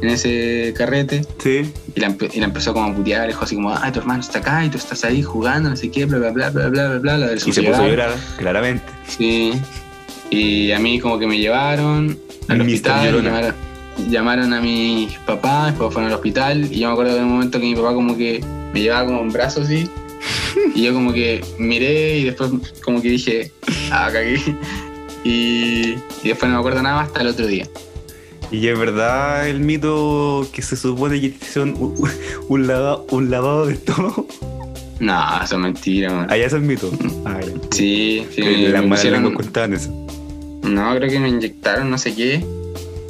Speaker 2: en ese carrete
Speaker 1: Sí.
Speaker 2: y la, empe- y la empezó como a putear, dijo así como, ah, tu hermano está acá y tú estás ahí jugando, no sé qué, bla, bla, bla, bla, bla, bla, bla, la del
Speaker 1: Y se puso a llorar, claramente.
Speaker 2: Sí. Y a mí como que me llevaron al hospital, llamaron, llamaron a mis papás, después fueron al hospital y yo me acuerdo de un momento que mi papá como que me llevaba como en brazos así y yo como que miré y después como que dije, ah, cagué. Y, y después no me acuerdo nada hasta el otro día.
Speaker 1: Y es verdad el mito que se supone que son un, un, lava- un lavado de estómago.
Speaker 2: No, eso es mentira, man.
Speaker 1: Allá es el mito. Ah, ya.
Speaker 2: Sí, sí, me
Speaker 1: las
Speaker 2: pusieron-
Speaker 1: lenguas contaban eso.
Speaker 2: No, creo que me inyectaron no sé qué.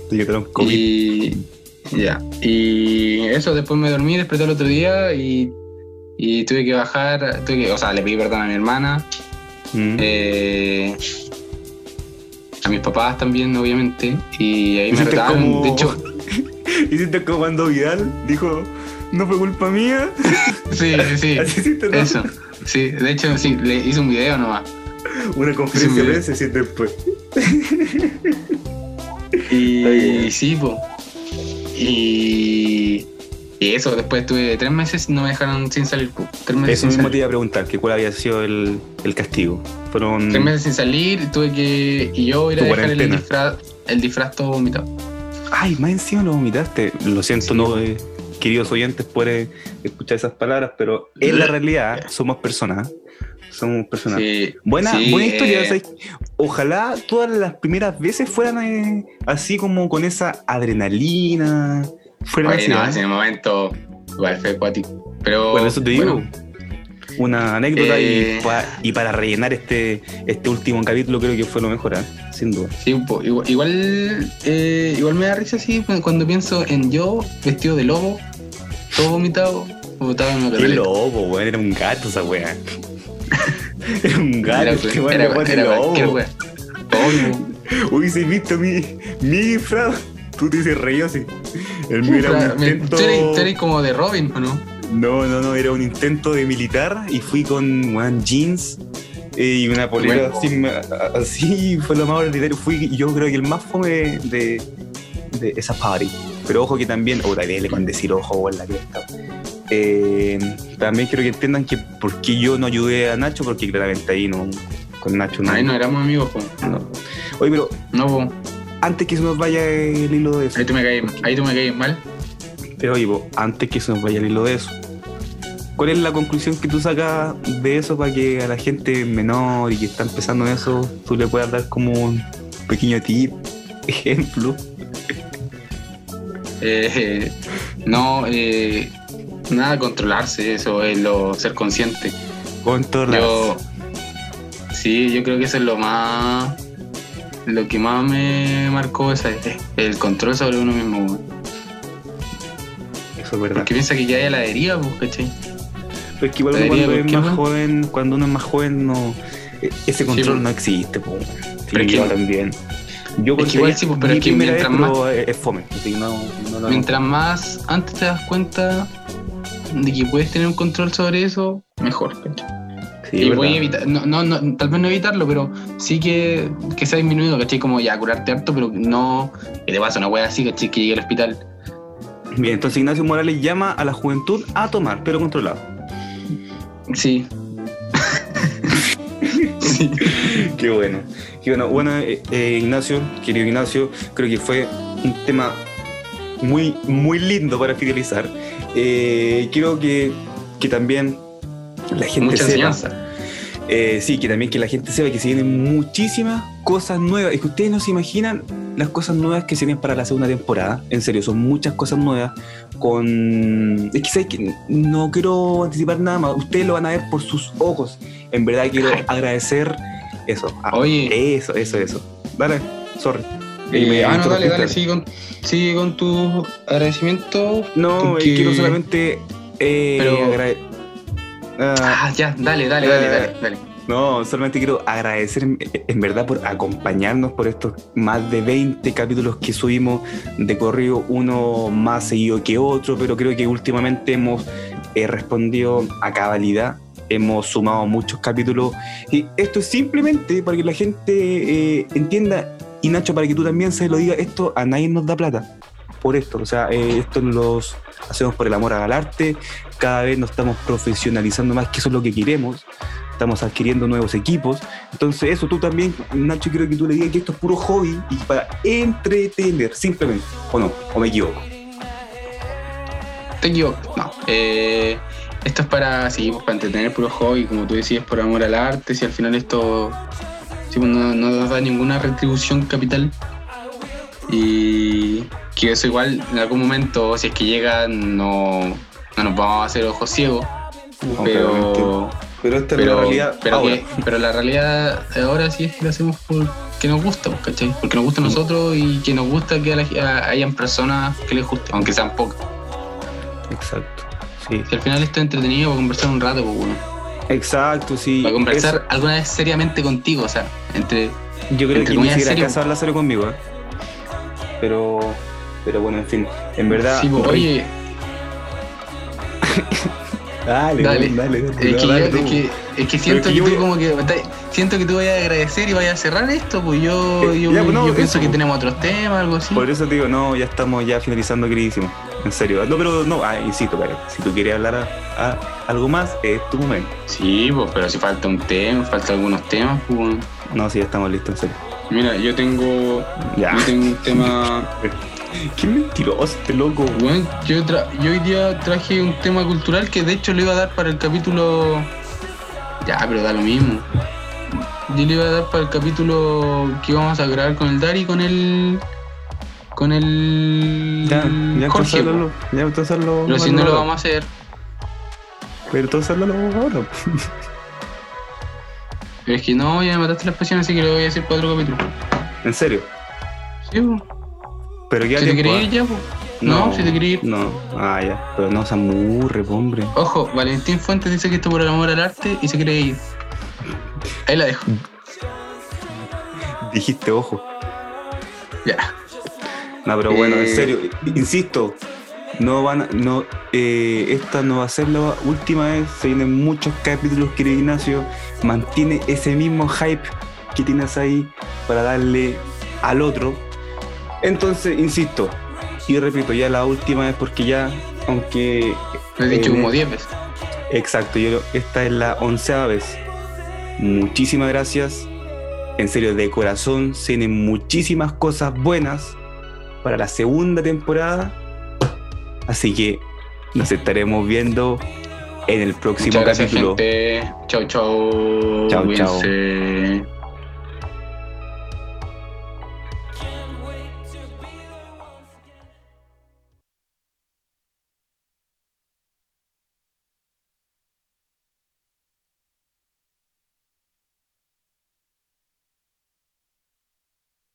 Speaker 1: Te lo comí.
Speaker 2: Y ya. Y eso, después me dormí, desperté el otro día y, y tuve que bajar, tuve que, o sea, le pedí perdón a mi hermana,
Speaker 1: Mm.
Speaker 2: eh, a mis papás también, obviamente, y ahí me retaron.
Speaker 1: como-
Speaker 2: De hecho,
Speaker 1: Hiciste como cuando Vidal dijo, no fue culpa mía.
Speaker 2: sí, sí,
Speaker 1: ¿no?
Speaker 2: eso. Sí, de hecho, sí, le hice un video nomás.
Speaker 1: Una conferencia
Speaker 2: Sí,
Speaker 1: de prensa hiciste después. Está
Speaker 2: Y sí, po. Y, y eso, después tuve tres meses, no me dejaron sin salir, po. Tres meses
Speaker 1: Eso mismo
Speaker 2: salir.
Speaker 1: te iba a preguntar, que cuál había sido el, el castigo. Fueron...
Speaker 2: Tres meses sin salir, tuve que. Y yo ir a dejar el disfraz, el disfraz todo vomitado.
Speaker 1: Ay, más encima lo vomitaste. Lo siento,
Speaker 2: Sí.
Speaker 1: no, eh, queridos oyentes, eh, escuchar esas palabras, pero en la realidad somos personas. Somos personas.
Speaker 2: Sí,
Speaker 1: Buena,
Speaker 2: sí,
Speaker 1: buena historia.
Speaker 2: eh.
Speaker 1: Ojalá todas las primeras veces fueran eh, así como con esa adrenalina.
Speaker 2: Oye, no,
Speaker 1: ¿eh?
Speaker 2: en ese momento, igual fue acuático. Pero.
Speaker 1: Bueno, eso te digo.
Speaker 2: bueno,
Speaker 1: Una anécdota
Speaker 2: Eh.
Speaker 1: y, pa- y para rellenar este, este último capítulo creo que fue lo mejor, ¿eh? sin duda.
Speaker 2: sí, igual, igual, eh, igual me da risa así cuando pienso en yo vestido de lobo, todo vomitado, botado en una
Speaker 1: Qué lobo, weón, era un gato esa weá. era un gato,
Speaker 2: Era, era,
Speaker 1: era, lobo.
Speaker 2: Obvio.
Speaker 1: Hubiese visto mi, mi disfraz, tú te dices reído así. El mío era un intento.
Speaker 2: Tú eres, tú eres como de Robin, ¿o no?
Speaker 1: No, no, no, era un intento de militar y fui con weón, jeans eh, y una polera
Speaker 2: Bueno.
Speaker 1: así, me- así, fue lo más ordinario. Fui yo creo que el más fome de, de, de esa party. Pero ojo que también, puta, dele con decir ojo en la cresta. Eh, también quiero que entiendan que por qué yo no ayudé a Nacho, porque claramente ahí no, con Nacho no.
Speaker 2: Ahí no éramos amigos, po.
Speaker 1: no. Oye, pero
Speaker 2: No, po.
Speaker 1: Antes que se nos vaya el hilo de eso,
Speaker 2: Ahí tú me caes, ahí tú me caes mal.
Speaker 1: pero oye, po, antes que se nos vaya el hilo de eso, ¿cuál es la conclusión que tú sacas de eso para que a la gente menor y que está empezando en eso, tú le puedas dar como un pequeño tip, ejemplo?
Speaker 2: Eh, no, eh, nada, controlarse, eso es lo ser consciente.
Speaker 1: Controlar.
Speaker 2: Yo, sí, yo creo que eso es lo más, lo que más me marcó es el control sobre uno mismo.
Speaker 1: Eso es verdad.
Speaker 2: Porque piensa que ya hay a la deriva, pues, ¿cachai?
Speaker 1: Pero es que igual uno cuando
Speaker 2: ¿por
Speaker 1: es más joven, cuando uno es más joven, no, e- ese control
Speaker 2: po.
Speaker 1: no existe, po.
Speaker 2: Pero es
Speaker 1: Sí, yo
Speaker 2: que-
Speaker 1: también. Yo
Speaker 2: es que igual sí, pero es que mientras
Speaker 1: vez, pero es fome. Así que no, no lo
Speaker 2: Mientras más antes te das cuenta de que puedes tener un control sobre eso, mejor. ¿cachai?
Speaker 1: Sí,
Speaker 2: y voy a evitar, no, no, no, tal vez no evitarlo, pero sí que, que se ha disminuido, ¿cachai? Como ya curarte harto, pero no que te pasa una wea así, ¿cachai? Que llegue al hospital.
Speaker 1: Bien, entonces Ignacio Morales llama a la juventud a tomar, pero controlado.
Speaker 2: Sí. sí.
Speaker 1: Qué bueno. Qué bueno. Bueno, eh, eh, Ignacio, querido Ignacio, creo que fue un tema muy, muy lindo para fidelizar. Eh, quiero que, que también la gente
Speaker 2: Mucha
Speaker 1: sepa.
Speaker 2: enseñanza.
Speaker 1: Eh, sí, que también que la gente sepa que se vienen muchísimas cosas nuevas. Es que ustedes no se imaginan las cosas nuevas que se vienen para la segunda temporada. En serio, son muchas cosas nuevas. Con. Es que, ¿sabes qué? no quiero anticipar nada más. Ustedes lo van a ver por sus ojos. En verdad quiero agradecer eso. Ah,
Speaker 2: Oye.
Speaker 1: Eso, eso, eso. Dale, sorry.
Speaker 2: Eh, ah, no, dale, dale, sigue con, sigue con tu agradecimiento.
Speaker 1: No,
Speaker 2: porque-
Speaker 1: quiero solamente. Eh,
Speaker 2: Pero-
Speaker 1: agrade- Ah,
Speaker 2: Ah, ya, dale, dale, dale,
Speaker 1: Eh,
Speaker 2: dale, dale.
Speaker 1: No, solamente quiero agradecer en- en verdad por acompañarnos por estos más de 20 capítulos que subimos. De corrido, uno más seguido que otro, pero creo que últimamente hemos eh, respondido a cabalidad, hemos sumado muchos capítulos. Y esto es simplemente para que la gente eh, entienda y Nacho para que tú también se lo digas, esto a nadie nos da plata por esto, o sea, eh, esto los hacemos por el amor al arte, cada vez nos estamos profesionalizando más, que eso es lo que queremos estamos adquiriendo nuevos equipos. Entonces, eso tú también, Nacho, quiero que tú le digas que esto es puro hobby y para entretener, simplemente. ¿O no? ¿O me equivoco?
Speaker 2: Te equivocas. No. Eh, esto es para, sí, pues, para entretener puro hobby, como tú decías, por amor al arte. Si al final esto pues, no, no da ninguna retribución capital. Y que eso igual en algún momento, si es que llega, no, no nos vamos a hacer ojos ciegos. Pero,
Speaker 1: Pero esta es
Speaker 2: pero,
Speaker 1: la realidad.
Speaker 2: pero,
Speaker 1: ahora.
Speaker 2: que- pero la realidad ahora sí es que lo hacemos porque nos gusta, pues, ¿cachai? Porque nos gusta a nosotros y que nos gusta que la- hayan personas que les guste, aunque sean pocas.
Speaker 1: Exacto. Sí.
Speaker 2: Si al final esto es entretenido para conversar un rato, pues, bueno.
Speaker 1: Exacto, sí.
Speaker 2: Para conversar alguna vez seriamente contigo, o sea, entre.
Speaker 1: yo creo
Speaker 2: entre
Speaker 1: que ni
Speaker 2: comillas,
Speaker 1: siquiera
Speaker 2: serio.
Speaker 1: alcanza a hablar serio conmigo, ¿eh? Pero, pero bueno, en fin. En verdad.
Speaker 2: Sí, pues, oye,
Speaker 1: Dale,
Speaker 2: dale.
Speaker 1: dale, dale,
Speaker 2: es que, yo-
Speaker 1: dale
Speaker 2: es que, es que siento
Speaker 1: que
Speaker 2: que,
Speaker 1: yo
Speaker 2: tú como que. Siento que tú vayas a agradecer y vayas a cerrar esto, pues yo,
Speaker 1: Eh,
Speaker 2: yo,
Speaker 1: ya, pues, no,
Speaker 2: yo pienso que
Speaker 1: pues.
Speaker 2: tenemos otros temas, algo así.
Speaker 1: Por eso te digo, no, ya estamos ya finalizando, queridísimo. En serio. No, pero no, ah, insisto, pero si tú quieres hablar a, a algo más, es tu momento.
Speaker 2: Sí, pues, pero si falta un tema, falta algunos temas, pues. bueno.
Speaker 1: No, sí, ya estamos listos, en serio.
Speaker 2: Mira, yo tengo.
Speaker 1: Ya.
Speaker 2: Yo tengo un tema.
Speaker 1: Qué mentiroso este loco.
Speaker 2: Bueno, yo, tra- yo hoy día traje un tema cultural que de hecho lo iba a dar para el capítulo. Ya, pero da lo mismo. Yo le iba a dar para el capítulo que íbamos a grabar con el Dari y con el. con el.
Speaker 1: Ya, ya
Speaker 2: Jorge.
Speaker 1: hazlo. Ya hazlo.
Speaker 2: Pero si no lo vamos a hacer.
Speaker 1: Pero entonces hazlo ahora.
Speaker 2: Pero es que no, ya me mataste la expresión, así que lo voy a hacer para otro capítulo.
Speaker 1: En serio.
Speaker 2: Sí, po.
Speaker 1: Pero
Speaker 2: Si
Speaker 1: ya
Speaker 2: te querés ya, po. No, si te querés ir.
Speaker 1: No, ah, ya. Pero no se amurre, hombre.
Speaker 2: Ojo, Valentín Fuentes dice que esto por el amor al arte y se quiere ir. Ahí la dejo.
Speaker 1: Dijiste ojo.
Speaker 2: Ya.
Speaker 1: No, pero bueno, en
Speaker 2: Eh,
Speaker 1: serio, insisto, no van a- no, eh, esta no va a ser la última vez, se vienen muchos capítulos, querido Ignacio, mantiene ese mismo hype que tienes ahí para darle al otro. Entonces, insisto, y repito, ya la última vez porque ya, aunque...
Speaker 2: Lo he dicho
Speaker 1: eh,
Speaker 2: como 10 veces.
Speaker 1: Exacto, yo esta es la onceava vez. Muchísimas gracias. En serio, de corazón, se vienen muchísimas cosas buenas para la segunda temporada. Así que nos estaremos viendo en el próximo
Speaker 2: Muchas gracias,
Speaker 1: capítulo.
Speaker 2: gente. Chau, chau.
Speaker 1: Chau, chau.